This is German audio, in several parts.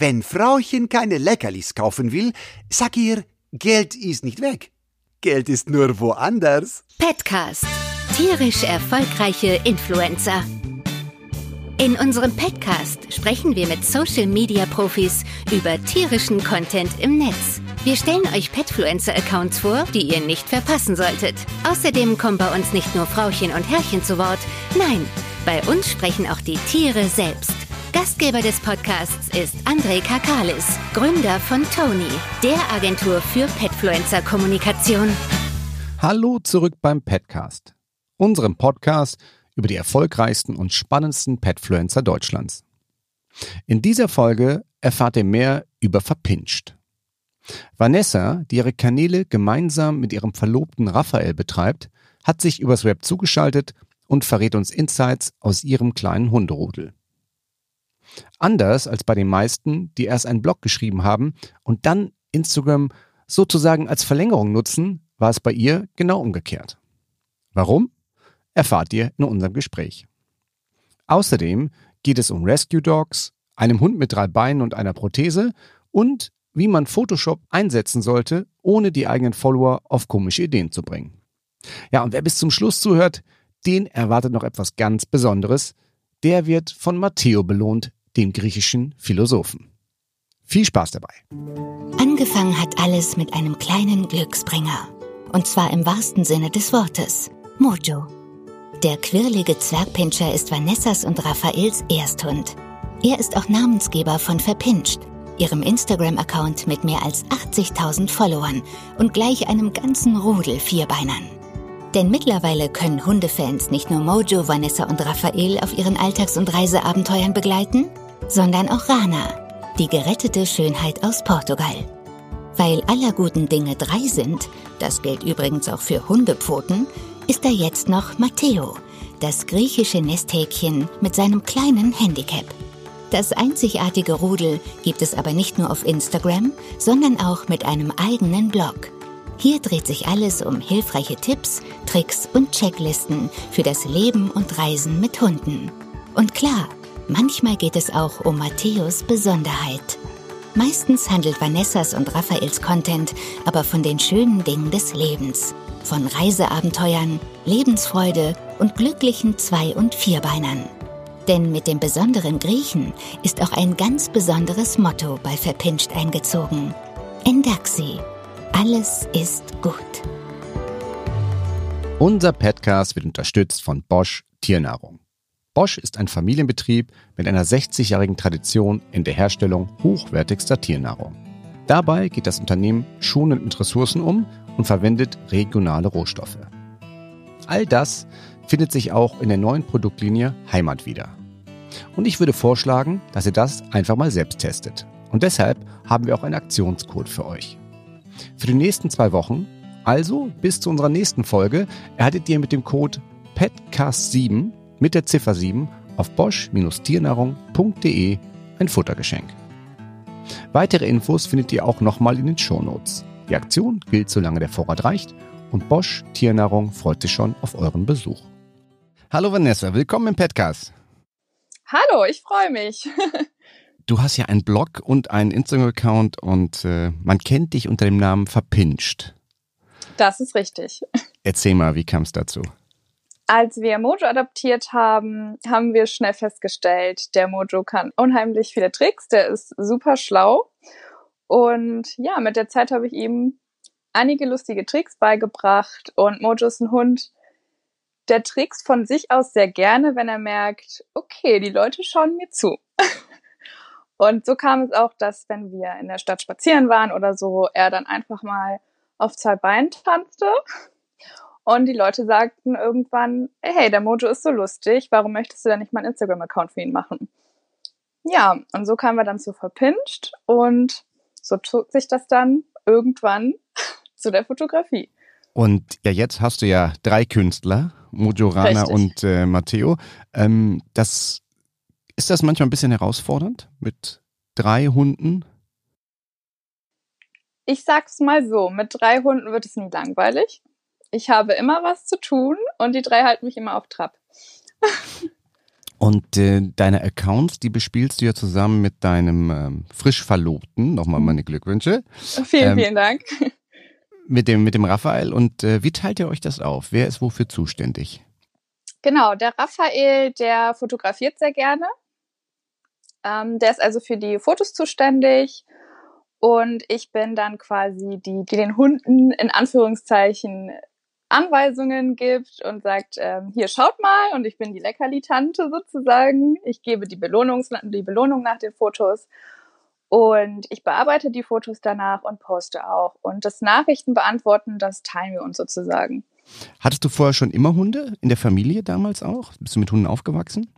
Wenn Frauchen keine Leckerlis kaufen will, sag ihr, Geld ist nicht weg. Geld ist nur woanders. Petcast. Tierisch erfolgreiche Influencer. In unserem Petcast sprechen wir mit Social Media Profis über tierischen Content im Netz. Wir stellen euch Petfluencer-Accounts vor, die ihr nicht verpassen solltet. Außerdem kommen bei uns nicht nur Frauchen und Herrchen zu Wort. Nein, bei uns sprechen auch die Tiere selbst. Gastgeber des Podcasts ist André Kakalis, Gründer von Tony, der Agentur für Petfluencer-Kommunikation. Hallo zurück beim Petcast, unserem Podcast über die erfolgreichsten und spannendsten Petfluencer Deutschlands. In dieser Folge erfahrt ihr mehr über Verpinscht. Vanessa, die ihre Kanäle gemeinsam mit ihrem Verlobten Raphael betreibt, hat sich übers Web zugeschaltet und verrät uns Insights aus ihrem kleinen Hunderudel. Anders als bei den meisten, die erst einen Blog geschrieben haben und dann Instagram sozusagen als Verlängerung nutzen, war es bei ihr genau umgekehrt. Warum? Erfahrt ihr in unserem Gespräch. Außerdem geht es um Rescue Dogs, einem Hund mit drei Beinen und einer Prothese und wie man Photoshop einsetzen sollte, ohne die eigenen Follower auf komische Ideen zu bringen. Ja, und wer bis zum Schluss zuhört, den erwartet noch etwas ganz Besonderes. Der wird von Matteo belohnt, dem griechischen Philosophen. Viel Spaß dabei. Angefangen hat alles mit einem kleinen Glücksbringer. Und zwar im wahrsten Sinne des Wortes. Mojo. Der quirlige Zwergpinscher ist Vanessas und Raphaels Ersthund. Er ist auch Namensgeber von Verpinscht, ihrem Instagram-Account mit mehr als 80.000 Followern und gleich einem ganzen Rudel Vierbeinern. Denn mittlerweile können Hundefans nicht nur Mojo, Vanessa und Raphael auf ihren Alltags- und Reiseabenteuern begleiten, sondern auch Rana, die gerettete Schönheit aus Portugal. Weil aller guten Dinge drei sind, das gilt übrigens auch für Hundepfoten, ist da jetzt noch Matteo, das griechische Nesthäkchen mit seinem kleinen Handicap. Das einzigartige Rudel gibt es aber nicht nur auf Instagram, sondern auch mit einem eigenen Blog. Hier dreht sich alles um hilfreiche Tipps, Tricks und Checklisten für das Leben und Reisen mit Hunden. Und klar, manchmal geht es auch um Matthäus Besonderheit. Meistens handelt Vanessas und Raphaels Content aber von den schönen Dingen des Lebens. Von Reiseabenteuern, Lebensfreude und glücklichen Zwei- und Vierbeinern. Denn mit dem besonderen Griechen ist auch ein ganz besonderes Motto bei Verpinscht eingezogen. Endaxi, alles ist gut. Unser Podcast wird unterstützt von Bosch Tiernahrung. Bosch ist ein Familienbetrieb mit einer 60-jährigen Tradition in der Herstellung hochwertigster Tiernahrung. Dabei geht das Unternehmen schonend mit Ressourcen um und verwendet regionale Rohstoffe. All das findet sich auch in der neuen Produktlinie Heimat wieder. Und ich würde vorschlagen, dass ihr das einfach mal selbst testet. Und deshalb haben wir auch einen Aktionscode für euch. Für die nächsten zwei Wochen, also bis zu unserer nächsten Folge, erhaltet ihr mit dem Code PETCAST7 mit der Ziffer 7 auf bosch-tiernahrung.de ein Futtergeschenk. Weitere Infos findet ihr auch nochmal in den Shownotes. Die Aktion gilt, solange der Vorrat reicht und Bosch Tiernahrung freut sich schon auf euren Besuch. Hallo Vanessa, willkommen im Podcast. Hallo, ich freue mich. Du hast ja einen Blog und einen Instagram-Account und äh, man kennt dich unter dem Namen Verpinscht. Das ist richtig. Erzähl mal, wie kam es dazu? Als wir Mojo adoptiert haben, haben wir schnell festgestellt, der Mojo kann unheimlich viele Tricks, der ist super schlau. Und ja, mit der Zeit habe ich ihm einige lustige Tricks beigebracht und Mojo ist ein Hund, der Tricks von sich aus sehr gerne, wenn er merkt, okay, die Leute schauen mir zu. Und so kam es auch, dass wenn wir in der Stadt spazieren waren oder so, er dann einfach mal auf zwei Beinen tanzte. Und die Leute sagten irgendwann, hey, der Mojo ist so lustig, warum möchtest du denn nicht mal einen Instagram-Account für ihn machen? Ja, und so kamen wir dann zu Verpinscht und so zog sich das dann irgendwann zu der Fotografie. Und ja, jetzt hast du ja drei Künstler, Mojo Rana Richtig. und äh, Matteo. Ähm, das ist das manchmal ein bisschen herausfordernd mit drei Hunden? Ich sag's mal so, mit drei Hunden wird es nie langweilig. Ich habe immer was zu tun und die drei halten mich immer auf Trab. Und äh, deine Accounts, die bespielst du ja zusammen mit deinem ähm, frisch Verlobten. Nochmal meine Glückwünsche. Vielen, ähm, vielen Dank. Mit dem, mit dem Raphael. Und äh, wie teilt ihr euch das auf? Wer ist wofür zuständig? Genau, der Raphael, der fotografiert sehr gerne. Ähm, der ist also für die Fotos zuständig. Und ich bin dann quasi die, die den Hunden in Anführungszeichen Anweisungen gibt und sagt, ähm, hier schaut mal und ich bin die Leckerli-Tante sozusagen. Ich gebe die, Belohnungs die Belohnung nach den Fotos und ich bearbeite die Fotos danach und poste auch. Und das Nachrichten beantworten, das teilen wir uns sozusagen. Hattest du vorher schon immer Hunde in der Familie damals auch? Bist du mit Hunden aufgewachsen?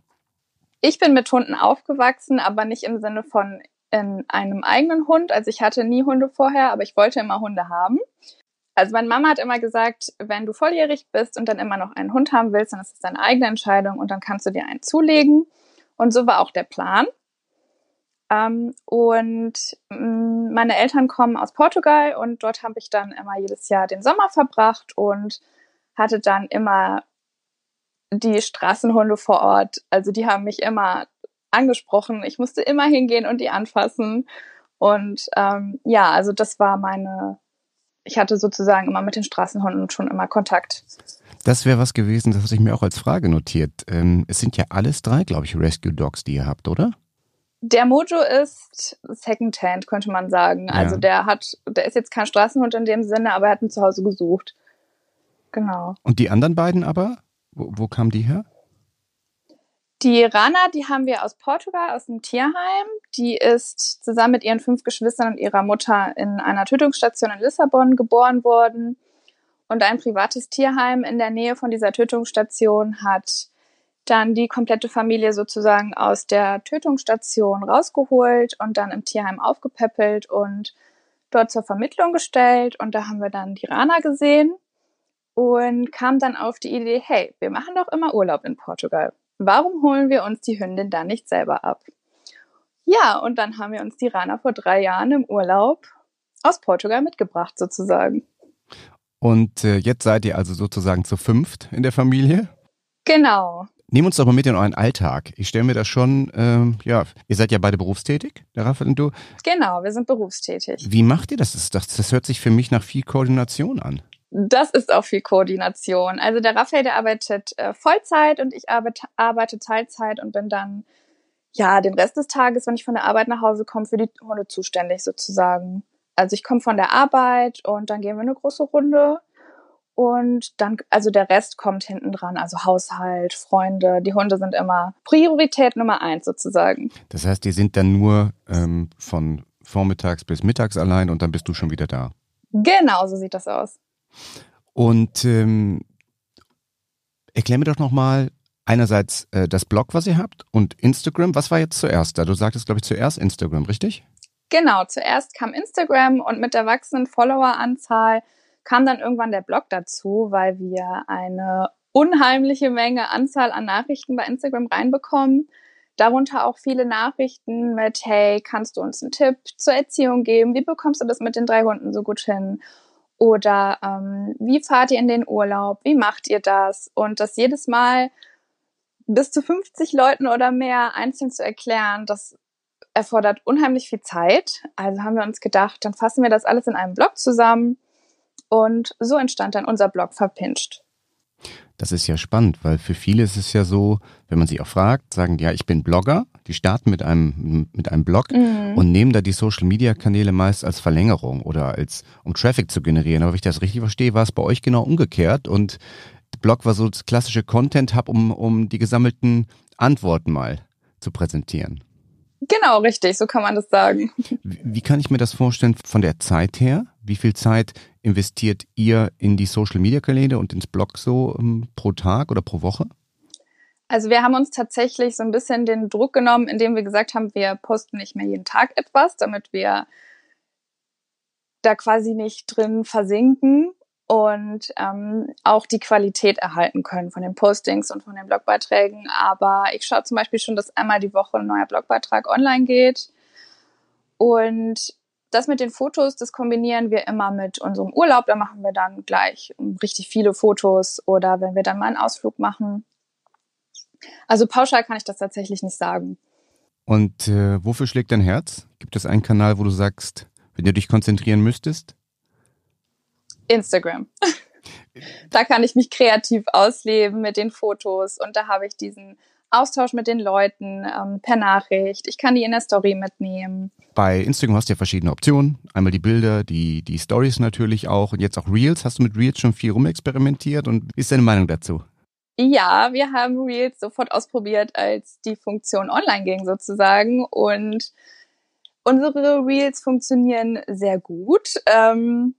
Ich bin mit Hunden aufgewachsen, aber nicht im Sinne von in einem eigenen Hund. Also ich hatte nie Hunde vorher, aber ich wollte immer Hunde haben. Also meine Mama hat immer gesagt, wenn du volljährig bist und dann immer noch einen Hund haben willst, dann ist es deine eigene Entscheidung und dann kannst du dir einen zulegen. Und so war auch der Plan. Ähm, und mm, meine Eltern kommen aus Portugal und dort habe ich dann immer jedes Jahr den Sommer verbracht und hatte dann immer die Straßenhunde vor Ort. Also die haben mich immer angesprochen. Ich musste immer hingehen und die anfassen. Und ähm, ja, also das war meine ich hatte sozusagen immer mit den Straßenhunden schon immer Kontakt. Das wäre was gewesen, das hatte ich mir auch als Frage notiert. Ähm, es sind ja alles drei, glaube ich, Rescue Dogs, die ihr habt, oder? Der Mojo ist Secondhand, könnte man sagen. Ja. Also der hat, der ist jetzt kein Straßenhund in dem Sinne, aber er hat ihn zu Hause gesucht. Genau. Und die anderen beiden aber? Wo, wo kamen die her? Die Rana, die haben wir aus Portugal, aus dem Tierheim. Die ist zusammen mit ihren fünf Geschwistern und ihrer Mutter in einer Tötungsstation in Lissabon geboren worden. Und ein privates Tierheim in der Nähe von dieser Tötungsstation hat dann die komplette Familie sozusagen aus der Tötungsstation rausgeholt und dann im Tierheim aufgepäppelt und dort zur Vermittlung gestellt. Und da haben wir dann die Rana gesehen und kam dann auf die Idee, hey, wir machen doch immer Urlaub in Portugal. Warum holen wir uns die Hündin dann nicht selber ab? Ja, und dann haben wir uns die Rana vor drei Jahren im Urlaub aus Portugal mitgebracht, sozusagen. Und äh, jetzt seid ihr also sozusagen zu fünft in der Familie? Genau. Nehmen uns doch mal mit in euren Alltag. Ich stelle mir das schon, ähm, ja, ihr seid ja beide berufstätig, der Raphael und du. Genau, wir sind berufstätig. Wie macht ihr das? Das, das hört sich für mich nach viel Koordination an. Das ist auch viel Koordination. Also der Raphael, der arbeitet äh, Vollzeit und ich arbeite, arbeite Teilzeit und bin dann ja den Rest des Tages, wenn ich von der Arbeit nach Hause komme, für die Hunde zuständig sozusagen. Also ich komme von der Arbeit und dann gehen wir eine große Runde und dann, also der Rest kommt hinten dran, also Haushalt, Freunde, die Hunde sind immer Priorität Nummer eins sozusagen. Das heißt, die sind dann nur ähm, von vormittags bis mittags allein und dann bist du schon wieder da. Genau, so sieht das aus. Und ähm, erklär mir doch nochmal einerseits äh, das Blog, was ihr habt und Instagram. Was war jetzt zuerst da? Du sagtest, glaube ich, zuerst Instagram, richtig? Genau, zuerst kam Instagram und mit der wachsenden Followeranzahl kam dann irgendwann der Blog dazu, weil wir eine unheimliche Menge Anzahl an Nachrichten bei Instagram reinbekommen. Darunter auch viele Nachrichten mit, hey, kannst du uns einen Tipp zur Erziehung geben? Wie bekommst du das mit den drei Hunden so gut hin? Oder ähm, wie fahrt ihr in den Urlaub? Wie macht ihr das? Und das jedes Mal bis zu 50 Leuten oder mehr einzeln zu erklären, das erfordert unheimlich viel Zeit. Also haben wir uns gedacht, dann fassen wir das alles in einem Blog zusammen. Und so entstand dann unser Blog Verpinscht. Das ist ja spannend, weil für viele ist es ja so, wenn man sie auch fragt, sagen, ja, ich bin Blogger, die starten mit einem, mit einem Blog mhm. und nehmen da die Social Media Kanäle meist als Verlängerung oder als, um Traffic zu generieren. Aber wenn ich das richtig verstehe, war es bei euch genau umgekehrt und Blog war so das klassische Content Hub, um, um die gesammelten Antworten mal zu präsentieren. Genau, richtig, so kann man das sagen. Wie kann ich mir das vorstellen von der Zeit her? Wie viel Zeit investiert ihr in die Social Media Kanäle und ins Blog so um, ähm, pro Tag oder pro Woche? Also wir haben uns tatsächlich so ein bisschen den Druck genommen, indem wir gesagt haben, wir posten nicht mehr jeden Tag etwas, damit wir da quasi nicht drin versinken und ähm, auch die Qualität erhalten können von den Postings und von den Blogbeiträgen. Aber ich schaue zum Beispiel schon, dass einmal die Woche ein neuer Blogbeitrag online geht. Und das mit den Fotos, das kombinieren wir immer mit unserem Urlaub. Da machen wir dann gleich richtig viele Fotos oder wenn wir dann mal einen Ausflug machen. Also pauschal kann ich das tatsächlich nicht sagen. Und äh, wofür schlägt dein Herz? Gibt es einen Kanal, wo du sagst, wenn du dich konzentrieren müsstest? Instagram. da kann ich mich kreativ ausleben mit den Fotos und da habe ich diesen Austausch mit den Leuten ähm, per Nachricht. Ich kann die in der Story mitnehmen. Bei Instagram hast du ja verschiedene Optionen. Einmal die Bilder, die, die Stories natürlich auch und jetzt auch Reels. Hast du mit Reels schon viel rumexperimentiert und wie ist deine Meinung dazu? Ja, wir haben Reels sofort ausprobiert, als die Funktion online ging sozusagen und unsere Reels funktionieren sehr gut. Ähm,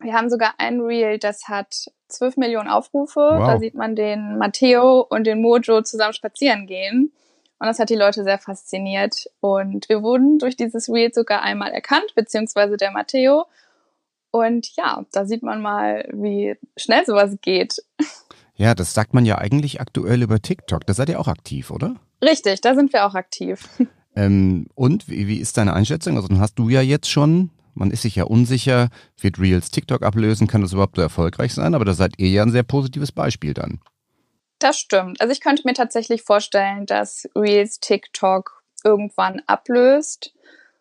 wir haben sogar ein Reel, das hat 12 Millionen Aufrufe. Wow. Da sieht man den Matteo und den Mojo zusammen spazieren gehen. Und das hat die Leute sehr fasziniert. Und wir wurden durch dieses Reel sogar einmal erkannt, beziehungsweise der Matteo. Und ja, da sieht man mal, wie schnell sowas geht. Ja, das sagt man ja eigentlich aktuell über TikTok. Da seid ihr auch aktiv, oder? Richtig, da sind wir auch aktiv. Ähm, und wie, wie ist deine Einschätzung? Also dann hast du ja jetzt schon man ist sich ja unsicher, wird Reels TikTok ablösen, kann das überhaupt so erfolgreich sein? Aber da seid ihr ja ein sehr positives Beispiel dann. Das stimmt. Also ich könnte mir tatsächlich vorstellen, dass Reels TikTok irgendwann ablöst,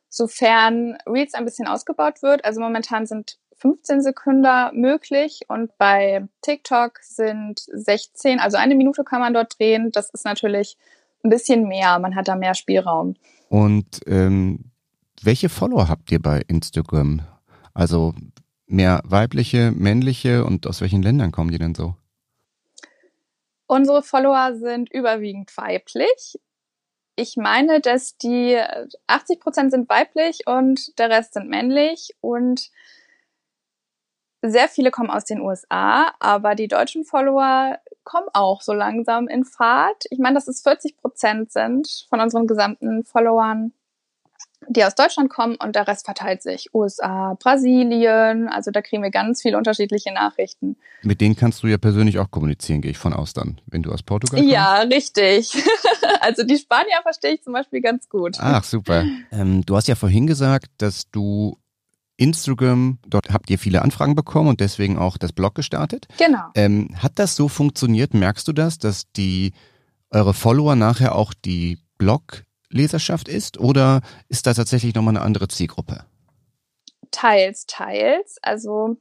sofern Reels ein bisschen ausgebaut wird. Also momentan sind 15 Sekunden möglich und bei TikTok sind 16, also eine Minute kann man dort drehen. Das ist natürlich ein bisschen mehr, man hat da mehr Spielraum. Und ähm, welche Follower habt ihr bei Instagram? Also mehr weibliche, männliche und aus welchen Ländern kommen die denn so? Unsere Follower sind überwiegend weiblich. Ich meine, dass die 80 Prozent sind weiblich und der Rest sind männlich und sehr viele kommen aus den USA, aber die deutschen Follower kommen auch so langsam in Fahrt. Ich meine, dass es 40 Prozent sind von unseren gesamten Followern die aus Deutschland kommen und der Rest verteilt sich. USA, Brasilien, also da kriegen wir ganz viele unterschiedliche Nachrichten. Mit denen kannst du ja persönlich auch kommunizieren, gehe ich von aus dann, wenn du aus Portugal kommst? Ja, richtig. also die Spanier verstehe ich zum Beispiel ganz gut. Ach, super. Ähm, du hast ja vorhin gesagt, dass du Instagram, dort habt ihr viele Anfragen bekommen und deswegen auch das Blog gestartet. Genau. Ähm, hat das so funktioniert? Merkst du das, dass die eure Follower nachher auch die Blog Leserschaft ist oder ist da tatsächlich nochmal eine andere Zielgruppe? Teils, teils. Also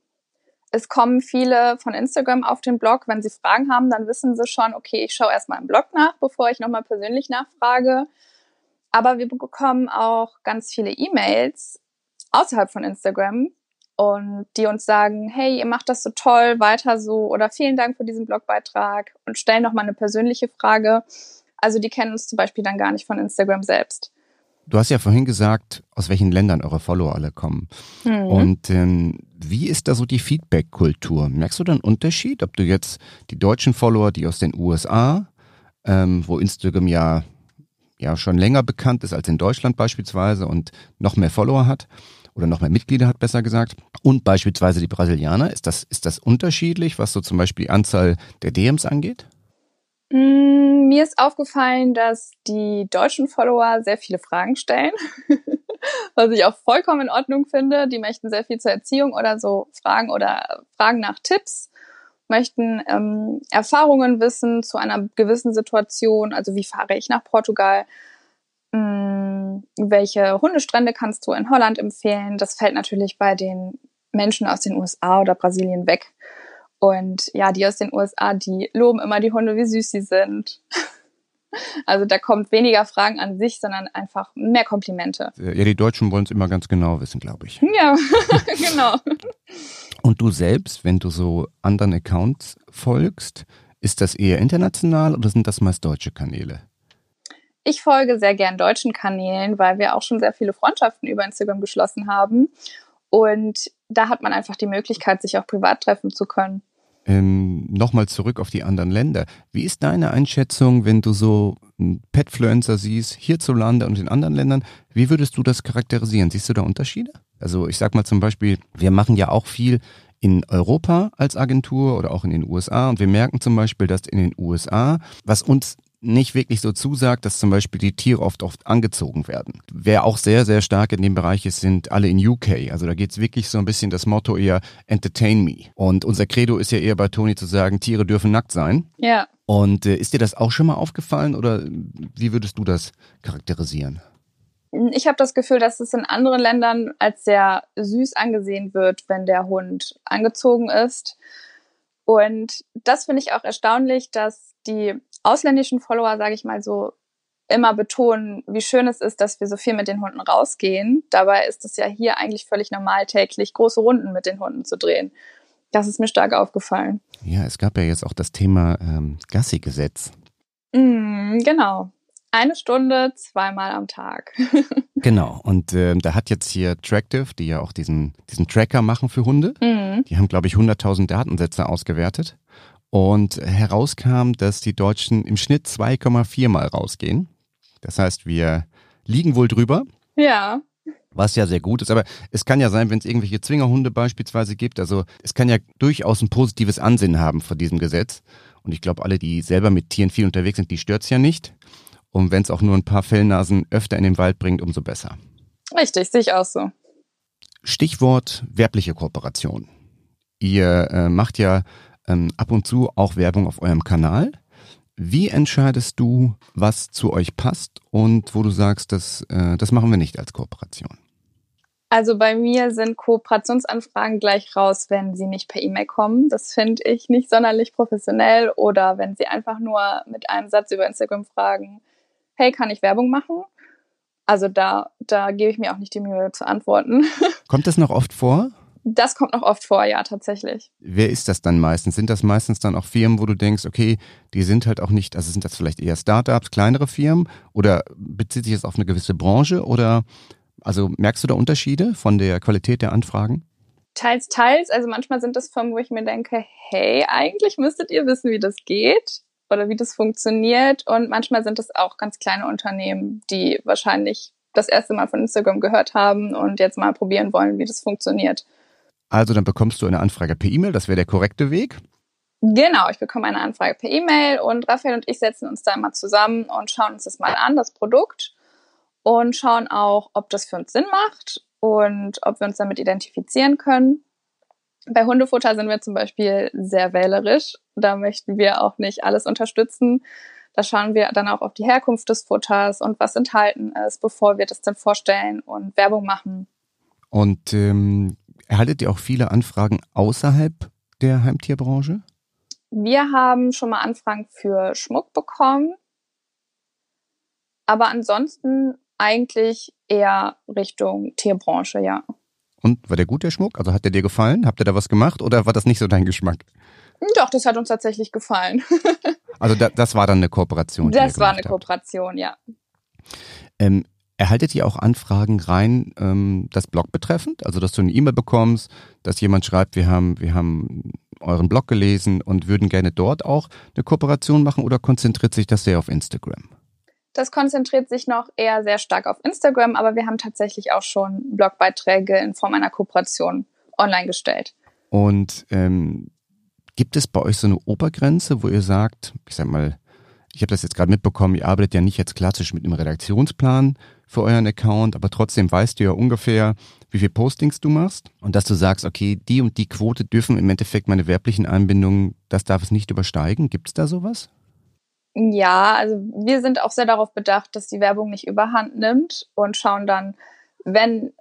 es kommen viele von Instagram auf den Blog. Wenn sie Fragen haben, dann wissen sie schon, okay, ich schaue erstmal im Blog nach, bevor ich nochmal persönlich nachfrage. Aber wir bekommen auch ganz viele E-Mails außerhalb von Instagram und die uns sagen, hey, ihr macht das so toll, weiter so oder vielen Dank für diesen Blogbeitrag und stellen nochmal eine persönliche Frage. Also die kennen uns zum Beispiel dann gar nicht von Instagram selbst. Du hast ja vorhin gesagt, aus welchen Ländern eure Follower alle kommen. Mhm. Und ähm, wie ist da so die Feedback-Kultur? Merkst du da einen Unterschied, ob du jetzt die deutschen Follower, die aus den USA, ähm, wo Instagram ja, ja schon länger bekannt ist als in Deutschland beispielsweise und noch mehr Follower hat oder noch mehr Mitglieder hat, besser gesagt, und beispielsweise die Brasilianer, ist das, ist das unterschiedlich, was so zum Beispiel die Anzahl der DMs angeht? Mm, mir ist aufgefallen, dass die deutschen Follower sehr viele Fragen stellen, was ich auch vollkommen in Ordnung finde. Die möchten sehr viel zur Erziehung oder so Fragen oder Fragen nach Tipps, möchten ähm, Erfahrungen wissen zu einer gewissen Situation. Also wie fahre ich nach Portugal? Ähm, welche Hundestrände kannst du in Holland empfehlen? Das fällt natürlich bei den Menschen aus den USA oder Brasilien weg. Und ja, die aus den USA, die loben immer die Hunde, wie süß sie sind. Also da kommt weniger Fragen an sich, sondern einfach mehr Komplimente. Ja, die Deutschen wollen es immer ganz genau wissen, glaube ich. Ja, genau. Und du selbst, wenn du so anderen Accounts folgst, ist das eher international oder sind das meist deutsche Kanäle? Ich folge sehr gern deutschen Kanälen, weil wir auch schon sehr viele Freundschaften über Instagram geschlossen haben. Und da hat man einfach die Möglichkeit, sich auch privat treffen zu können. Ähm, Nochmal zurück auf die anderen Länder. Wie ist deine Einschätzung, wenn du so Petfluencer siehst, hierzulande und in anderen Ländern? Wie würdest du das charakterisieren? Siehst du da Unterschiede? Also ich sag mal zum Beispiel, wir machen ja auch viel in Europa als Agentur oder auch in den USA und wir merken zum Beispiel, dass in den USA, was uns nicht wirklich so zusagt, dass zum Beispiel die Tiere oft oft angezogen werden. Wer auch sehr, sehr stark in dem Bereich ist, sind alle in UK. Also da geht's wirklich so ein bisschen das Motto eher Entertain me. Und unser Credo ist ja eher bei Toni zu sagen, Tiere dürfen nackt sein. Ja. Und äh, ist dir das auch schon mal aufgefallen oder wie würdest du das charakterisieren? Ich habe das Gefühl, dass es in anderen Ländern als sehr süß angesehen wird, wenn der Hund angezogen ist. Und das finde ich auch erstaunlich, dass die ausländischen Follower, sage ich mal so, immer betonen, wie schön es ist, dass wir so viel mit den Hunden rausgehen. Dabei ist es ja hier eigentlich völlig normal, täglich große Runden mit den Hunden zu drehen. Das ist mir stark aufgefallen. Ja, es gab ja jetzt auch das Thema ähm, Gassi-Gesetz. Mm, genau. Eine Stunde, zweimal am Tag. genau. Und äh, da hat jetzt hier Tractive, die ja auch diesen, diesen Tracker machen für Hunde, Mhm. die haben, glaube ich, 100.000 Datensätze ausgewertet. Und herauskam, dass die Deutschen im Schnitt 2,4 Mal rausgehen. Das heißt, wir liegen wohl drüber, Ja. was ja sehr gut ist. Aber es kann ja sein, wenn es irgendwelche Zwingerhunde beispielsweise gibt. Also es kann ja durchaus ein positives Ansehen haben vor diesem Gesetz. Und ich glaube, alle, die selber mit Tieren viel unterwegs sind, die stört's ja nicht. Und wenn es auch nur ein paar Fellnasen öfter in den Wald bringt, umso besser. Richtig, sehe ich auch so. Stichwort werbliche Kooperation. Ihr äh, macht ja ähm, ab und zu auch Werbung auf eurem Kanal. Wie entscheidest du, was zu euch passt und wo du sagst, das, äh, das machen wir nicht als Kooperation? Also bei mir sind Kooperationsanfragen gleich raus, wenn sie nicht per E-Mail kommen. Das finde ich nicht sonderlich professionell. Oder wenn sie einfach nur mit einem Satz über Instagram fragen, hey, kann ich Werbung machen? Also da, da gebe ich mir auch nicht die Mühe zu antworten. Kommt das noch oft vor? Das kommt noch oft vor, ja, tatsächlich. Wer ist das dann meistens? Sind das meistens dann auch Firmen, wo du denkst, okay, die sind halt auch nicht, also sind das vielleicht eher Startups, kleinere Firmen oder bezieht sich das auf eine gewisse Branche oder also merkst du da Unterschiede von der Qualität der Anfragen? Teils, teils. Also manchmal sind das Firmen, wo ich mir denke, hey, eigentlich müsstet ihr wissen, wie das geht oder wie das funktioniert. Und manchmal sind es auch ganz kleine Unternehmen, die wahrscheinlich das erste Mal von Instagram gehört haben und jetzt mal probieren wollen, wie das funktioniert. Also dann bekommst du eine Anfrage per E-Mail, das wäre der korrekte Weg. Genau, ich bekomme eine Anfrage per E-Mail und Raphael und ich setzen uns da mal zusammen und schauen uns das mal an, das Produkt, und schauen auch, ob das für uns Sinn macht und ob wir uns damit identifizieren können. Bei Hundefutter sind wir zum Beispiel sehr wählerisch. Da möchten wir auch nicht alles unterstützen. Da schauen wir dann auch auf die Herkunft des Futters und was enthalten ist, bevor wir das dann vorstellen und Werbung machen. Und ähm, erhaltet ihr auch viele Anfragen außerhalb der Heimtierbranche? Wir haben schon mal Anfragen für Schmuck bekommen. Aber ansonsten eigentlich eher Richtung Tierbranche, ja. Und war der gut, der Schmuck? Also hat der dir gefallen? Habt ihr da was gemacht oder war das nicht so dein Geschmack? Doch, das hat uns tatsächlich gefallen. Also da, das war dann eine Kooperation. Das war eine habt. Kooperation, ja. Ähm, erhaltet ihr auch Anfragen rein, ähm, das Blog betreffend? Also dass du eine E-Mail bekommst, dass jemand schreibt, wir haben, wir haben euren Blog gelesen und würden gerne dort auch eine Kooperation machen oder konzentriert sich das sehr auf Instagram? Das konzentriert sich noch eher sehr stark auf Instagram, aber wir haben tatsächlich auch schon Blogbeiträge in Form einer Kooperation online gestellt. Und ähm, gibt es bei euch so eine Obergrenze, wo ihr sagt, ich sag mal, ich habe das jetzt gerade mitbekommen, ihr arbeitet ja nicht jetzt klassisch mit einem Redaktionsplan für euren Account, aber trotzdem weißt du ja ungefähr, wie viel Postings du machst und dass du sagst, okay, die und die Quote dürfen im Endeffekt meine werblichen Einbindungen, das darf es nicht übersteigen. Gibt es da sowas? Ja, also wir sind auch sehr darauf bedacht, dass die Werbung nicht überhand nimmt und schauen dann, wenn,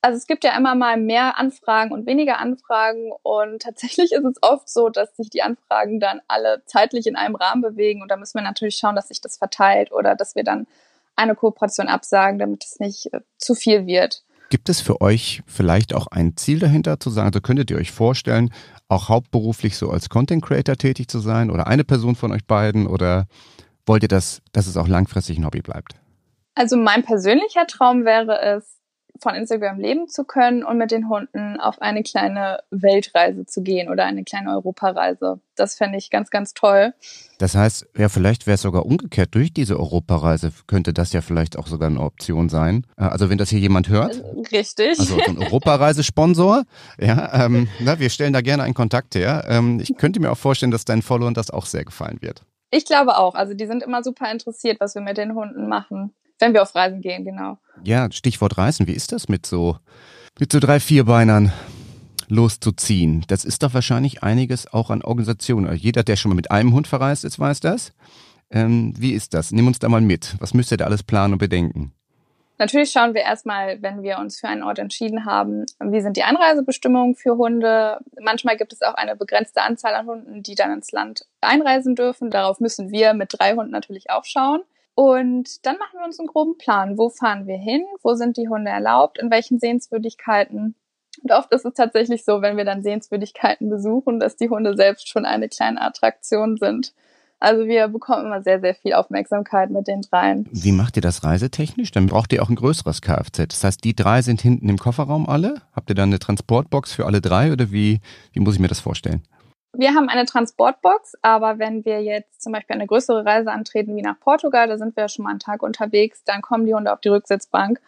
also es gibt ja immer mal mehr Anfragen und weniger Anfragen und tatsächlich ist es oft so, dass sich die Anfragen dann alle zeitlich in einem Rahmen bewegen und da müssen wir natürlich schauen, dass sich das verteilt oder dass wir dann eine Kooperation absagen, damit es nicht äh, zu viel wird. Gibt es für euch vielleicht auch ein Ziel dahinter zu sagen, also könntet ihr euch vorstellen, auch hauptberuflich so als Content Creator tätig zu sein oder eine Person von euch beiden oder wollt ihr das, dass es auch langfristig ein Hobby bleibt? Also mein persönlicher Traum wäre es, von Instagram leben zu können und mit den Hunden auf eine kleine Weltreise zu gehen oder eine kleine Europareise. Das fände ich ganz, ganz toll. Das heißt, ja, vielleicht wäre es sogar umgekehrt. Durch diese Europareise könnte das ja vielleicht auch sogar eine Option sein. Äh, Also wenn das hier jemand hört, Richtig. also so ein Europareisesponsor, ja, ähm, na, wir stellen da gerne einen Kontakt her. Ähm, ich könnte mir auch vorstellen, dass deinen Followern das auch sehr gefallen wird. Ich glaube auch. Also die sind immer super interessiert, was wir mit den Hunden machen, wenn wir auf Reisen gehen, genau. Ja, Stichwort Reisen. Wie ist das mit so, mit so drei Vierbeinern loszuziehen? Das ist doch wahrscheinlich einiges auch an Organisationen. Jeder, der schon mal mit einem Hund verreist ist, weiß das. Ähm, wie ist das? Nimm uns da mal mit. Was müsst ihr da alles planen und bedenken? Natürlich schauen wir erstmal, wenn wir uns für einen Ort entschieden haben, wie sind die Einreisebestimmungen für Hunde. Manchmal gibt es auch eine begrenzte Anzahl an Hunden, die dann ins Land einreisen dürfen. Darauf müssen wir mit drei Hunden natürlich auch schauen. Und dann machen wir uns einen groben Plan. Wo fahren wir hin? Wo sind die Hunde erlaubt? In welchen Sehenswürdigkeiten? Und oft ist es tatsächlich so, wenn wir dann Sehenswürdigkeiten besuchen, dass die Hunde selbst schon eine kleine Attraktion sind. Also wir bekommen immer sehr, sehr viel Aufmerksamkeit mit den dreien. Wie macht ihr das reisetechnisch? Dann braucht ihr auch ein größeres Kfz. Das heißt, die drei sind hinten im Kofferraum alle? Habt ihr dann eine Transportbox für alle drei oder wie, wie muss ich mir das vorstellen? Wir haben eine Transportbox, aber wenn wir jetzt zum Beispiel eine größere Reise antreten wie nach Portugal, da sind wir schon mal einen Tag unterwegs, dann kommen die Hunde auf die Rücksitzbank,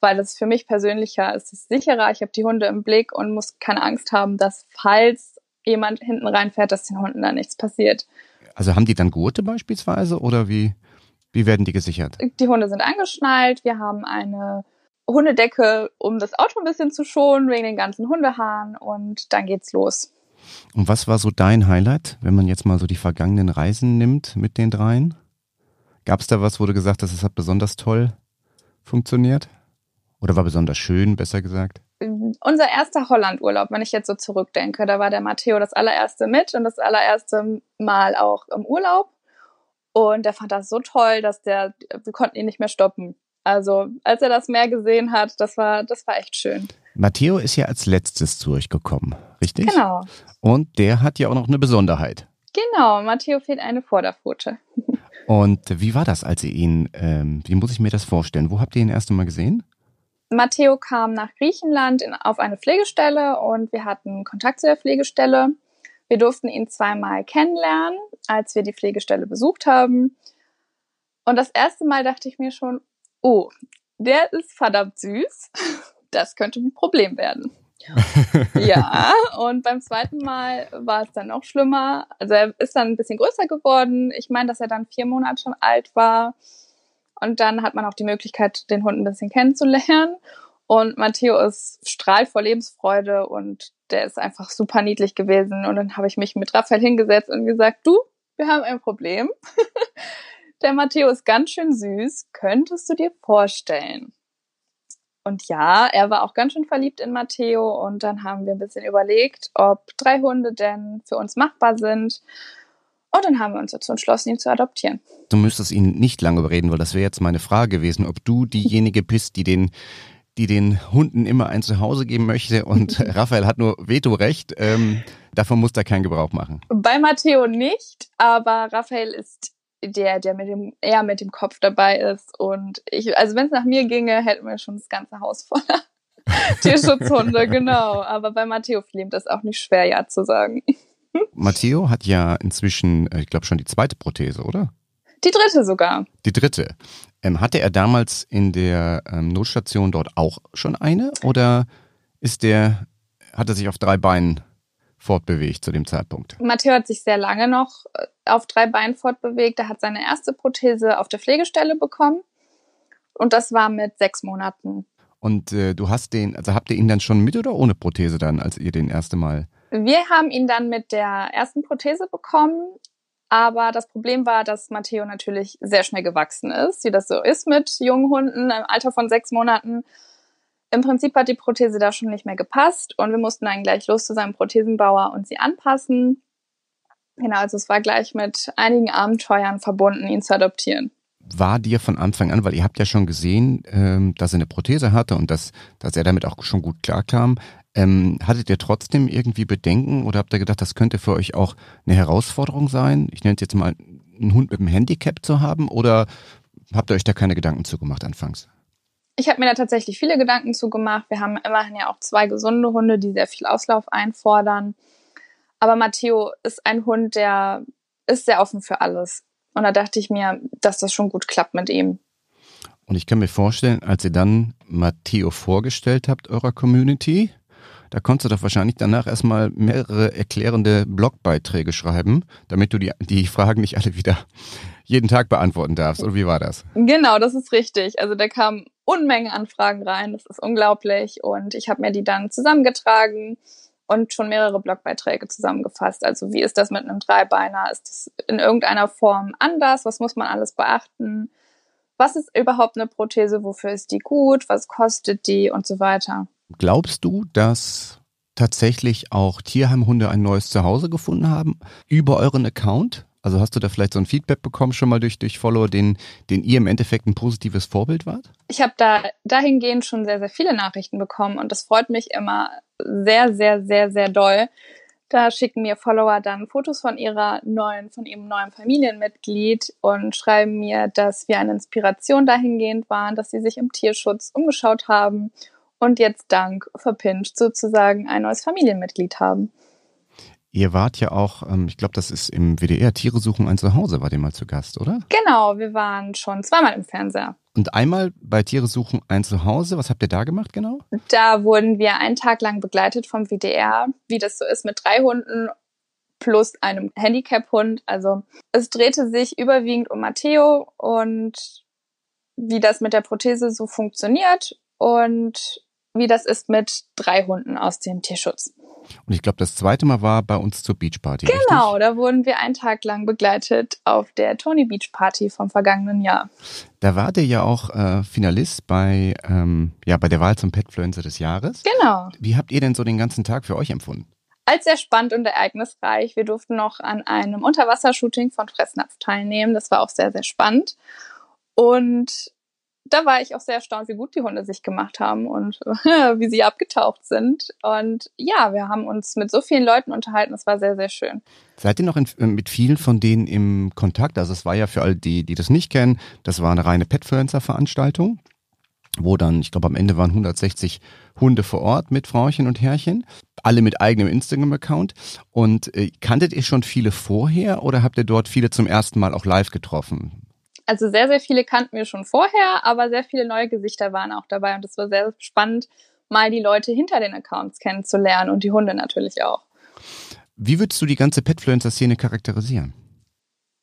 weil das für mich persönlicher ist es sicherer. Ich habe die Hunde im Blick und muss keine Angst haben, dass falls jemand hinten reinfährt, dass den Hunden da nichts passiert. Also haben die dann Gurte beispielsweise oder wie, wie werden die gesichert? Die Hunde sind angeschnallt. Wir haben eine Hundedecke, um das Auto ein bisschen zu schonen, wegen den ganzen Hundehaaren und dann geht's los. Und was war so dein Highlight, wenn man jetzt mal so die vergangenen Reisen nimmt mit den dreien? Gab es da was, wo du gesagt hast, es hat besonders toll funktioniert? Oder war besonders schön, besser gesagt? unser erster Hollandurlaub, wenn ich jetzt so zurückdenke, da war der Matteo das allererste mit und das allererste Mal auch im Urlaub. Und der fand das so toll, dass der, wir konnten ihn nicht mehr stoppen. Also, als er das Meer gesehen hat, das war, das war echt schön. Matteo ist ja als letztes zu euch gekommen, richtig? Genau. Und der hat ja auch noch eine Besonderheit. Genau, Matteo fehlt eine Vorderpfote. Und wie war das, als ihr ihn, ähm, wie muss ich mir das vorstellen? Wo habt ihr ihn erst einmal gesehen? Matteo kam nach Griechenland in, auf eine Pflegestelle und wir hatten Kontakt zu der Pflegestelle. Wir durften ihn zweimal kennenlernen, als wir die Pflegestelle besucht haben. Und das erste Mal dachte ich mir schon, oh, der ist verdammt süß. Das könnte ein Problem werden. ja, und beim zweiten Mal war es dann noch schlimmer. Also er ist dann ein bisschen größer geworden. Ich meine, dass er dann vier Monate schon alt war. Und dann hat man auch die Möglichkeit, den Hund ein bisschen kennenzulernen. Und Matteo ist strahlt vor Lebensfreude und der ist einfach super niedlich gewesen. Und dann habe ich mich mit Raphael hingesetzt und gesagt, du, wir haben ein Problem. der Matteo ist ganz schön süß. Könntest du dir vorstellen? Und ja, er war auch ganz schön verliebt in Matteo. Und dann haben wir ein bisschen überlegt, ob drei Hunde denn für uns machbar sind. Und dann haben wir uns dazu entschlossen, ihn zu adoptieren. Du müsstest ihn nicht lange überreden, weil das wäre jetzt meine Frage gewesen, ob du diejenige bist, die den die den Hunden immer ein Zuhause geben möchte und Raphael hat nur Vetorecht. Ähm, davon muss er keinen Gebrauch machen. Bei Matteo nicht, aber Raphael ist der, der mit dem, eher mit dem Kopf dabei ist. Und ich, also wenn es nach mir ginge, hätten wir schon das ganze Haus voller Tierschutzhunde, genau. Aber bei Matteo fiel ihm das auch nicht schwer, ja zu sagen. Matteo hat ja inzwischen, äh, ich glaube schon die zweite Prothese, oder? Die dritte sogar. Die dritte. Ähm, hatte er damals in der ähm, Notstation dort auch schon eine oder ist der, hat er sich auf drei Beinen fortbewegt zu dem Zeitpunkt? Matteo hat sich sehr lange noch äh, auf drei Beinen fortbewegt. Er hat seine erste Prothese auf der Pflegestelle bekommen und das war mit sechs Monaten. Und äh, du hast den, also habt ihr ihn dann schon mit oder ohne Prothese dann, als ihr den erste Mal wir haben ihn dann mit der ersten Prothese bekommen, aber das Problem war, dass Matteo natürlich sehr schnell gewachsen ist, wie das so ist mit jungen Hunden im Alter von sechs Monaten. Im Prinzip hat die Prothese da schon nicht mehr gepasst und wir mussten dann gleich los zu seinem Prothesenbauer und sie anpassen. Genau, also es war gleich mit einigen Abenteuern verbunden, ihn zu adoptieren war dir von Anfang an, weil ihr habt ja schon gesehen, ähm, dass er eine Prothese hatte und dass, dass er damit auch schon gut klarkam. Ähm, hattet ihr trotzdem irgendwie Bedenken oder habt ihr gedacht, das könnte für euch auch eine Herausforderung sein? Ich nenne es jetzt mal, einen Hund mit einem Handicap zu haben oder habt ihr euch da keine Gedanken zugemacht anfangs? Ich habe mir da tatsächlich viele Gedanken zugemacht. Wir haben immerhin ja auch zwei gesunde Hunde, die sehr viel Auslauf einfordern. Aber Matteo ist ein Hund, der ist sehr offen für alles. Und da dachte ich mir, dass das schon gut klappt mit ihm. Und ich kann mir vorstellen, als ihr dann Matteo vorgestellt habt, eurer Community, Da konntest du doch wahrscheinlich danach erstmal mehrere erklärende Blogbeiträge schreiben, damit du die, die Fragen nicht alle wieder jeden Tag beantworten darfst. Oder wie war das? Genau, das ist richtig. Also da kamen Unmengen an Fragen rein. Das ist unglaublich. Und ich habe mir die dann zusammengetragen und schon mehrere Blogbeiträge zusammengefasst. Also wie ist das mit einem Dreibeiner? Ist das in irgendeiner Form anders? Was muss man alles beachten? Was ist überhaupt eine Prothese? Wofür ist die gut? Was kostet die und so weiter? Glaubst du, dass tatsächlich auch Tierheimhunde ein neues Zuhause gefunden haben über euren Account? Also hast du da vielleicht so ein Feedback bekommen schon mal durch, durch Follower, den, den ihr im Endeffekt ein positives Vorbild wart? Ich habe da dahingehend schon sehr, sehr viele Nachrichten bekommen und das freut mich immer sehr, sehr, sehr, sehr doll. Da schicken mir Follower dann Fotos von ihrer neuen, von ihrem neuen Familienmitglied und schreiben mir, dass wir eine Inspiration dahingehend waren, dass sie sich im Tierschutz umgeschaut haben und jetzt dank Verpinscht sozusagen ein neues Familienmitglied haben. Ihr wart ja auch, ähm, ich glaube, das ist im WDR, Tiere suchen ein Zuhause, war ihr mal zu Gast, oder? Genau, wir waren schon zweimal im Fernseher. Und einmal bei Tiere suchen ein Zuhause, was habt ihr da gemacht genau? Da wurden wir einen Tag lang begleitet vom WDR, wie das so ist mit drei Hunden plus einem Handicap-Hund. Also es drehte sich überwiegend um Matteo und wie das mit der Prothese so funktioniert und wie das ist mit drei Hunden aus dem Tierschutz. Und ich glaube, das zweite Mal war bei uns zur Beachparty. Genau, richtig? da wurden wir einen Tag lang begleitet auf der Tony Beach Party vom vergangenen Jahr. Da war der ja auch äh, Finalist bei, ähm, ja, bei der Wahl zum Petfluencer des Jahres. Genau. Wie habt ihr denn so den ganzen Tag für euch empfunden? Als sehr spannend und ereignisreich. Wir durften noch an einem Unterwassershooting von Fressnapf teilnehmen. Das war auch sehr, sehr spannend. Und da war ich auch sehr erstaunt, wie gut die Hunde sich gemacht haben und wie sie abgetaucht sind. Und ja, wir haben uns mit so vielen Leuten unterhalten. Es war sehr, sehr schön. Seid ihr noch in, äh, mit vielen von denen im Kontakt? Also es war ja für alle, die, die das nicht kennen, das war eine reine Petfluencer-Veranstaltung, wo dann, ich glaube, am Ende waren 160 Hunde vor Ort mit Frauchen und Herrchen, alle mit eigenem Instagram-Account. Und äh, kanntet ihr schon viele vorher oder habt ihr dort viele zum ersten Mal auch live getroffen? Also sehr, sehr viele kannten wir schon vorher, aber sehr viele neue Gesichter waren auch dabei und es war sehr spannend, mal die Leute hinter den Accounts kennenzulernen und die Hunde natürlich auch. Wie würdest du die ganze Petfluencer-Szene charakterisieren?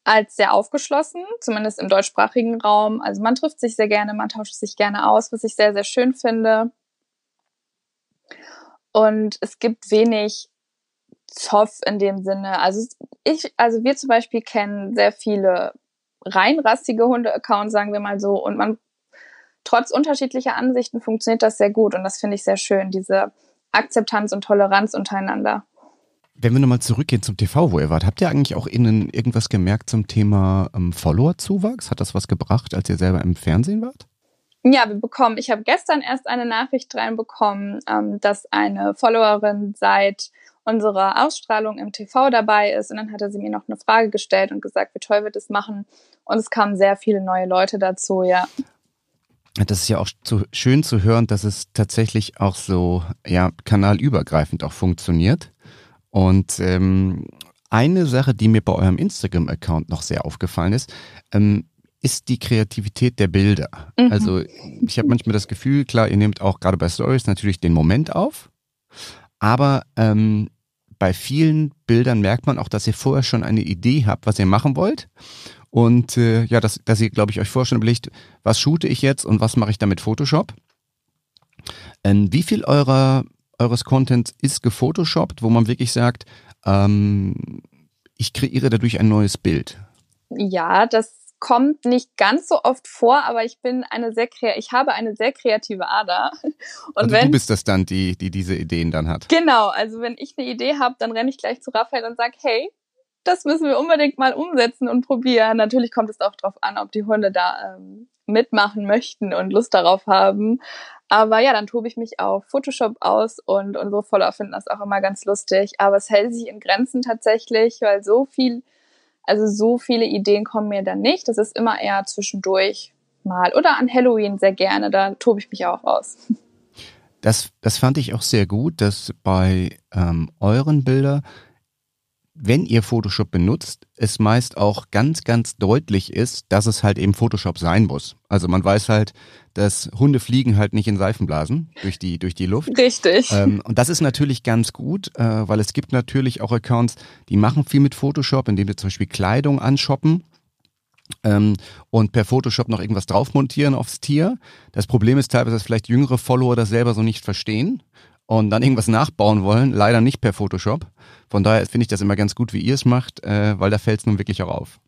Als sehr aufgeschlossen, zumindest im deutschsprachigen Raum. Also man trifft sich sehr gerne, man tauscht sich gerne aus, was ich sehr, sehr schön finde. Und es gibt wenig Zoff in dem Sinne. Also ich, also wir zum Beispiel kennen sehr viele reinrassige Hunde-Accounts, sagen wir mal so. Und man, trotz unterschiedlicher Ansichten funktioniert das sehr gut. Und das finde ich sehr schön, diese Akzeptanz und Toleranz untereinander. Wenn wir nochmal zurückgehen zum TV, wo ihr wart, habt ihr eigentlich auch innen irgendwas gemerkt zum Thema ähm, Follower-Zuwachs? Hat das was gebracht, als ihr selber im Fernsehen wart? Ja, wir bekommen, ich habe gestern erst eine Nachricht reinbekommen, ähm, dass eine Followerin seit unserer Ausstrahlung im TV dabei ist. Und dann hatte sie mir noch eine Frage gestellt und gesagt, wie toll wir das machen. Und es kamen sehr viele neue Leute dazu, ja. Das ist ja auch zu, schön zu hören, dass es tatsächlich auch so ja kanalübergreifend auch funktioniert. Und ähm, eine Sache, die mir bei eurem Instagram-Account noch sehr aufgefallen ist, ähm, ist die Kreativität der Bilder. Mhm. Also ich habe manchmal das Gefühl, klar, ihr nehmt auch gerade bei Stories natürlich den Moment auf, aber ähm, bei vielen Bildern merkt man auch, dass ihr vorher schon eine Idee habt, was ihr machen wollt. Und äh, ja, dass, dass ihr, glaube ich, euch vorher schon überlegt, was shoote ich jetzt und was mache ich damit Photoshop. Ähm, wie viel eurer, eures Contents ist gefotoshoppt, wo man wirklich sagt, ähm, ich kreiere dadurch ein neues Bild? Ja, das kommt nicht ganz so oft vor, aber ich bin eine sehr ich habe eine sehr kreative Ader. Und also wenn, du bist das dann, die, die diese Ideen dann hat. Genau, also wenn ich eine Idee habe, dann renne ich gleich zu Raphael und sage, hey, das müssen wir unbedingt mal umsetzen und probieren. Natürlich kommt es auch darauf an, ob die Hunde da ähm, mitmachen möchten und Lust darauf haben. Aber ja, dann tobe ich mich auf Photoshop aus und unsere Follower finden das auch immer ganz lustig. Aber es hält sich in Grenzen tatsächlich, weil so viel also so viele Ideen kommen mir dann nicht. Das ist immer eher zwischendurch mal. Oder an Halloween sehr gerne, da tobe ich mich auch aus. Das, das fand ich auch sehr gut, dass bei ähm, euren Bildern wenn ihr Photoshop benutzt, es meist auch ganz, ganz deutlich ist, dass es halt eben Photoshop sein muss. Also man weiß halt, dass Hunde fliegen halt nicht in Seifenblasen durch die, durch die Luft. Richtig. Ähm, und das ist natürlich ganz gut, äh, weil es gibt natürlich auch Accounts, die machen viel mit Photoshop, indem sie zum Beispiel Kleidung anshoppen. Ähm, und per Photoshop noch irgendwas drauf montieren aufs Tier. Das Problem ist teilweise, dass vielleicht jüngere Follower das selber so nicht verstehen und dann irgendwas nachbauen wollen, leider nicht per Photoshop. Von daher finde ich das immer ganz gut, wie ihr es macht, äh, weil da fällt es nun wirklich auch auf.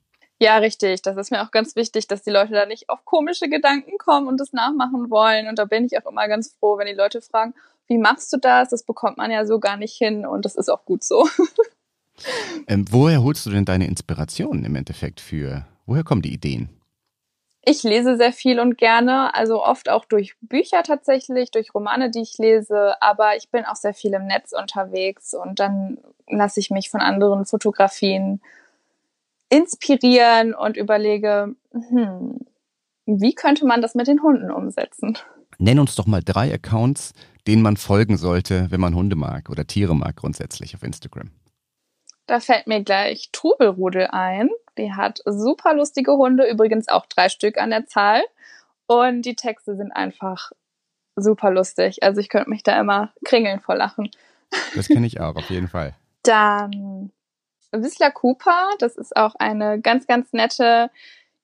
Ja, richtig. Das ist mir auch ganz wichtig, dass die Leute da nicht auf komische Gedanken kommen und das nachmachen wollen. Und da bin ich auch immer ganz froh, wenn die Leute fragen, wie machst du das? Das bekommt man ja so gar nicht hin und das ist auch gut so. ähm, woher holst du denn deine Inspirationen im Endeffekt für? Woher kommen die Ideen? Ich lese sehr viel und gerne, also oft auch durch Bücher tatsächlich, durch Romane, die ich lese, aber ich bin auch sehr viel im Netz unterwegs und dann lasse ich mich von anderen Fotografien inspirieren und überlege, hm, wie könnte man das mit den Hunden umsetzen? Nenn uns doch mal drei Accounts, denen man folgen sollte, wenn man Hunde mag oder Tiere mag grundsätzlich auf Instagram. Da fällt mir gleich Trubelrudel ein. Die hat super lustige Hunde, übrigens auch drei Stück an der Zahl. Und die Texte sind einfach super lustig. Also ich könnte mich da immer kringeln vor Lachen. Das kenne ich auch, auf jeden Fall. Dann Wisla Cooper, das ist auch eine ganz, ganz nette,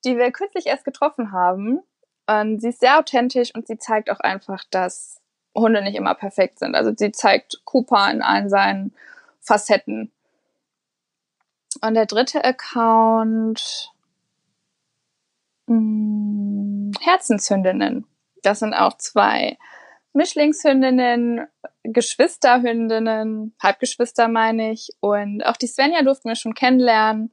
die wir kürzlich erst getroffen haben. Und sie ist sehr authentisch und sie zeigt auch einfach, dass Hunde nicht immer perfekt sind. Also sie zeigt Cooper in allen seinen Facetten. Und der dritte Account mh, hm, Herzenshündinnen. Das sind auch zwei Mischlingshündinnen, Geschwisterhündinnen, Halbgeschwister meine ich. Und auch die Svenja durften wir schon kennenlernen.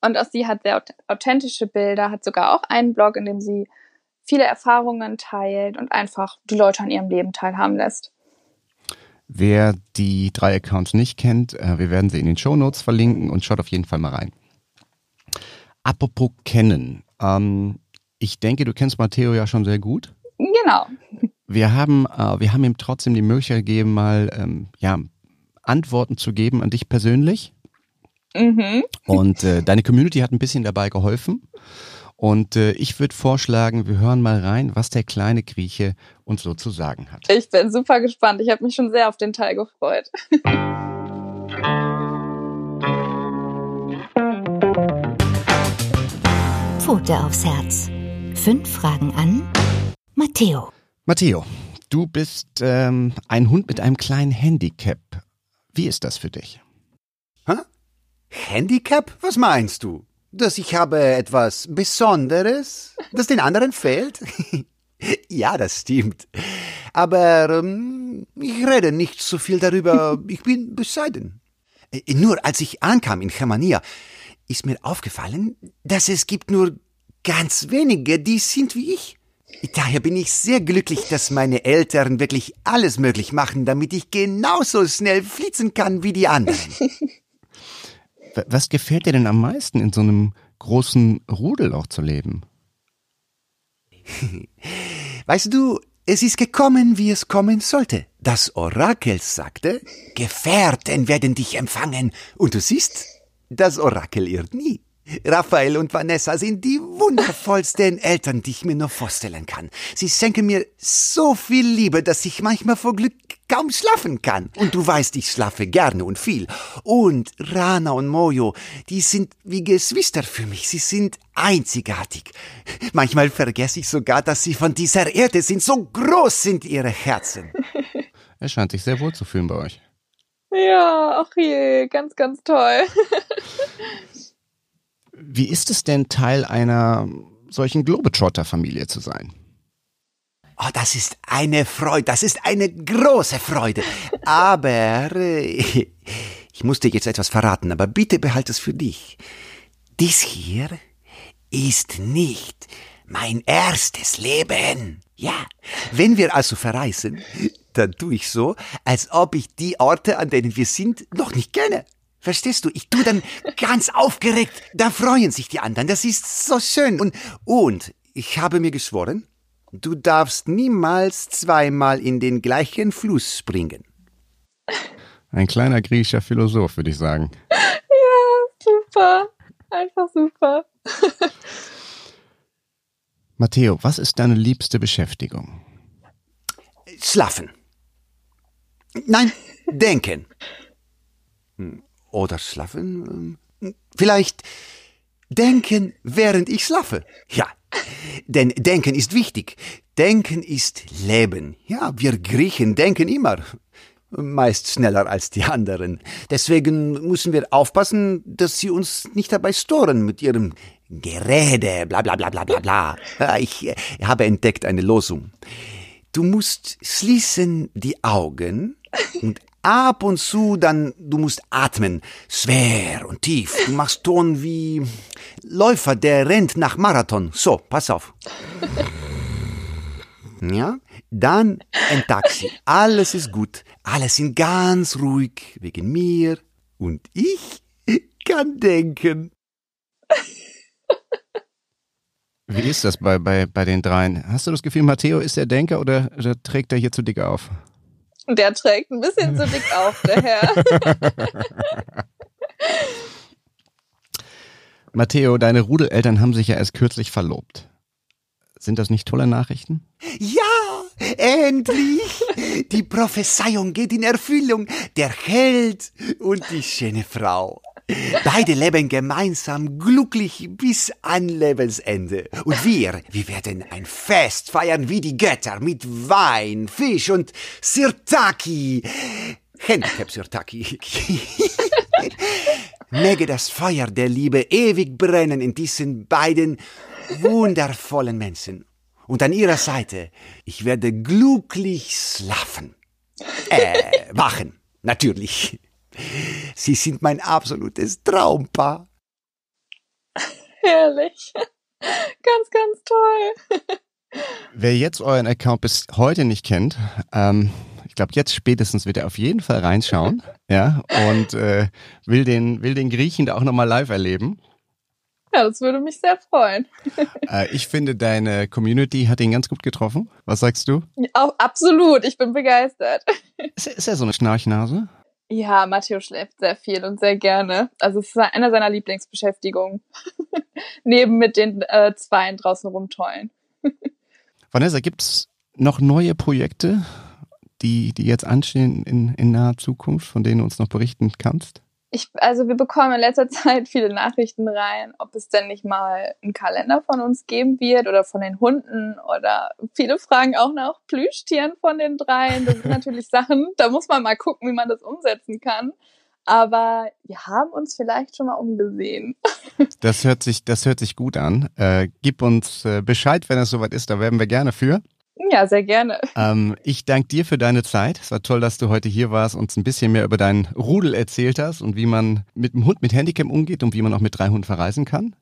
Und auch sie hat sehr authentische Bilder, hat sogar auch einen Blog, in dem sie viele Erfahrungen teilt und einfach die Leute an ihrem Leben teilhaben lässt. Wer die drei Accounts nicht kennt, äh, wir werden sie in den Show Notes verlinken und schaut auf jeden Fall mal rein. Apropos kennen. Ähm, ich denke, du kennst Matteo ja schon sehr gut. Genau. Wir haben, äh, wir haben ihm trotzdem die Möglichkeit gegeben, mal ähm, ja, Antworten zu geben an dich persönlich. Mhm. Und äh, deine Community hat ein bisschen dabei geholfen. Und äh, ich würde vorschlagen, wir hören mal rein, was der kleine Grieche uns so zu sagen hat. Ich bin super gespannt. Ich habe mich schon sehr auf den Teil gefreut. Pfote aufs Herz. Fünf Fragen an Matteo. Matteo, du bist ähm, ein Hund mit einem kleinen Handicap. Wie ist das für dich? Hä? Handicap? Was meinst du? Dass ich habe etwas Besonderes, das den anderen fehlt? ja, das stimmt. Aber ähm, ich rede nicht so viel darüber. Ich bin bescheiden. Äh, nur als ich ankam in Germania, ist mir aufgefallen, dass es gibt nur ganz wenige, die sind wie ich. Daher bin ich sehr glücklich, dass meine Eltern wirklich alles möglich machen, damit ich genauso schnell flitzen kann wie die anderen. Was gefällt dir denn am meisten in so einem großen Rudel auch zu leben? Weißt du, es ist gekommen, wie es kommen sollte. Das Orakel sagte, Gefährten werden dich empfangen. Und du siehst, das Orakel irrt nie. Raphael und Vanessa sind die wundervollsten Eltern, die ich mir nur vorstellen kann. Sie schenken mir so viel Liebe, dass ich manchmal vor Glück kaum schlafen kann. Und du weißt, ich schlafe gerne und viel. Und Rana und Mojo, die sind wie Geschwister für mich. Sie sind einzigartig. Manchmal vergesse ich sogar, dass sie von dieser Erde sind. So groß sind ihre Herzen. Er scheint sich sehr wohl zu fühlen bei euch. Ja, ach je, ganz, ganz toll. Wie ist es denn, Teil einer solchen Globetrotter-Familie zu sein? Oh, das ist eine Freude, das ist eine große Freude. Aber äh, ich muss dir jetzt etwas verraten, aber bitte behalte es für dich. Dies hier ist nicht mein erstes Leben. Ja, wenn wir also verreisen, dann tue ich so, als ob ich die Orte, an denen wir sind, noch nicht kenne. Verstehst du? Ich tu dann ganz aufgeregt. Da freuen sich die anderen. Das ist so schön. Und, und ich habe mir geschworen, du darfst niemals zweimal in den gleichen Fluss springen. Ein kleiner griechischer Philosoph, würde ich sagen. super. Einfach super. Matteo, was ist deine liebste Beschäftigung? Schlafen. Nein, denken. Hm, Oder schlafen? Hm, Vielleicht denken, während ich schlafe. Ja, denn denken ist wichtig. Denken ist Leben. Ja, wir Griechen denken immer. Meist schneller als die anderen. Deswegen müssen wir aufpassen, dass sie uns nicht dabei storen mit ihrem Gerede, bla bla bla bla bla bla. Ich äh, habe entdeckt eine Losung. Du musst schließen die Augen und ab und zu dann, du musst atmen, schwer und tief. Du machst Ton wie Läufer, der rennt nach Marathon. So, pass auf. Ja, dann ein Taxi. Alles ist gut. Alle sind ganz ruhig wegen mir und ich kann denken. Wie ist das bei, bei, bei den dreien? Hast du das Gefühl, Matteo ist der Denker oder, oder trägt er hier zu dick auf? Der trägt ein bisschen zu dick auf, der Herr. Matteo, deine Rudeleltern haben sich ja erst kürzlich verlobt. Sind das nicht tolle Nachrichten? Ja, endlich! Die Prophezeiung geht in Erfüllung. Der Held und die schöne Frau. Beide leben gemeinsam glücklich bis an Lebensende. Und wir, wir werden ein Fest feiern wie die Götter mit Wein, Fisch und Sirtaki. Handicap Sirtaki. Möge das Feuer der Liebe ewig brennen in diesen beiden wundervollen Menschen. Und an ihrer Seite, ich werde glücklich schlafen. Äh, wachen, natürlich. Sie sind mein absolutes Traumpaar. Herrlich. Ganz, ganz toll. Wer jetzt euren Account bis heute nicht kennt, ähm, ich glaube, jetzt spätestens wird er auf jeden Fall reinschauen, ja, und äh, will den will den Griechen da auch nochmal live erleben. Ja, das würde mich sehr freuen. Äh, ich finde, deine Community hat ihn ganz gut getroffen. Was sagst du? Auch absolut, ich bin begeistert. Ist, ist er so eine Schnarchnase? Ja, Matteo schläft sehr viel und sehr gerne. Also es ist einer seiner Lieblingsbeschäftigungen. Neben mit den äh, Zweien draußen rumtollen. Vanessa, gibt's noch neue Projekte, die, die jetzt anstehen in, in naher Zukunft, von denen du uns noch berichten kannst? Ich, also wir bekommen in letzter Zeit viele Nachrichten rein, ob es denn nicht mal einen Kalender von uns geben wird oder von den Hunden oder viele fragen auch nach Plüschtieren von den dreien. Das sind natürlich Sachen, da muss man mal gucken, wie man das umsetzen kann. Aber wir haben uns vielleicht schon mal umgesehen. Das hört sich, das hört sich gut an. Äh, gib uns äh, Bescheid, wenn es soweit ist, da werden wir gerne für. Ja, sehr gerne. Ähm, ich danke dir für deine Zeit. Es war toll, dass du heute hier warst und uns ein bisschen mehr über deinen Rudel erzählt hast und wie man mit dem Hund mit Handicap umgeht und wie man auch mit drei Hunden verreisen kann.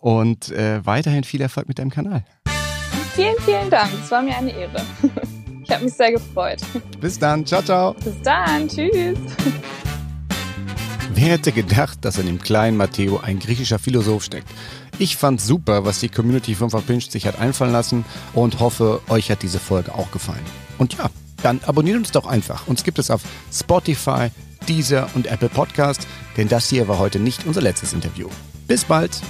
Und äh, weiterhin viel Erfolg mit deinem Kanal. Vielen, vielen Dank. Es war mir eine Ehre. Ich habe mich sehr gefreut. Bis dann. Ciao, ciao. Bis dann. Tschüss. Wer hätte gedacht, dass in dem kleinen Matteo ein griechischer Philosoph steckt? Ich fand super, was die Community von Verpinscht sich hat einfallen lassen und hoffe, euch hat diese Folge auch gefallen. Und ja, dann abonniert uns doch einfach. Uns gibt es auf Spotify, Deezer und Apple Podcast, denn das hier war heute nicht unser letztes Interview. Bis bald!